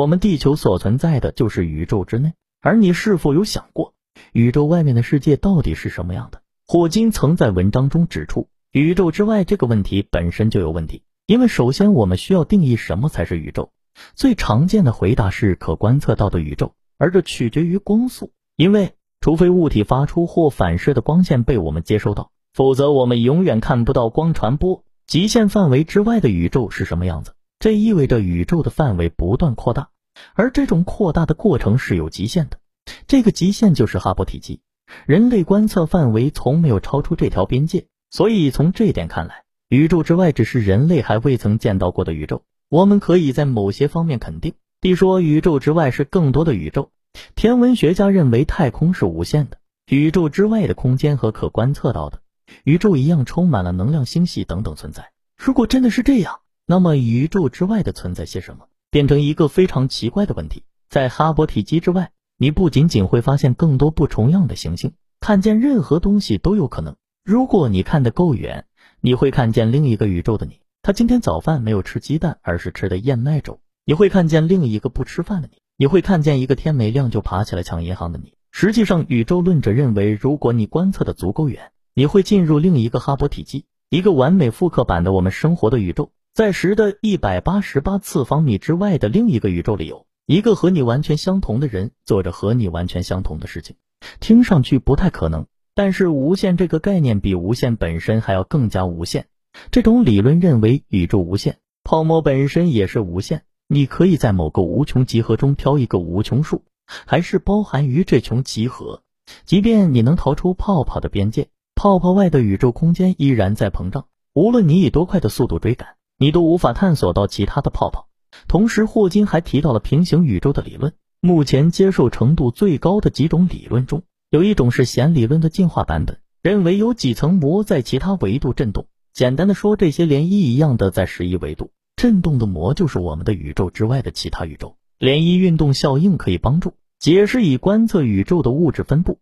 我们地球所存在的就是宇宙之内，而你是否有想过，宇宙外面的世界到底是什么样的？霍金曾在文章中指出，宇宙之外这个问题本身就有问题，因为首先我们需要定义什么才是宇宙。最常见的回答是可观测到的宇宙，而这取决于光速，因为除非物体发出或反射的光线被我们接收到，否则我们永远看不到光传播极限范围之外的宇宙是什么样子。这意味着宇宙的范围不断扩大，而这种扩大的过程是有极限的，这个极限就是哈勃体积。人类观测范围从没有超出这条边界，所以从这点看来，宇宙之外只是人类还未曾见到过的宇宙。我们可以在某些方面肯定，地说宇宙之外是更多的宇宙。天文学家认为太空是无限的，宇宙之外的空间和可观测到的宇宙一样，充满了能量星系等等存在。如果真的是这样，那么宇宙之外的存在些什么，变成一个非常奇怪的问题。在哈勃体积之外。你不仅仅会发现更多不重样的行星，看见任何东西都有可能。如果你看得够远，你会看见另一个宇宙的你。他今天早饭没有吃鸡蛋，而是吃的燕麦粥。你会看见另一个不吃饭的你。你会看见一个天没亮就爬起来抢银行的你。实际上，宇宙论者认为，如果你观测的足够远，你会进入另一个哈勃体积，一个完美复刻版的我们生活的宇宙，在十的一百八十八次方米之外的另一个宇宙里有。一个和你完全相同的人做着和你完全相同的事情，听上去不太可能。但是无限这个概念比无限本身还要更加无限。这种理论认为宇宙无限，泡沫本身也是无限。你可以在某个无穷集合中挑一个无穷数，还是包含于这穷集合。即便你能逃出泡泡的边界，泡泡外的宇宙空间依然在膨胀。无论你以多快的速度追赶，你都无法探索到其他的泡泡。同时，霍金还提到了平行宇宙的理论。目前接受程度最高的几种理论中，有一种是弦理论的进化版本，认为有几层膜在其他维度振动。简单的说，这些涟漪一样的在十一维度振动的膜，就是我们的宇宙之外的其他宇宙。涟漪运动效应可以帮助解释以观测宇宙的物质分布。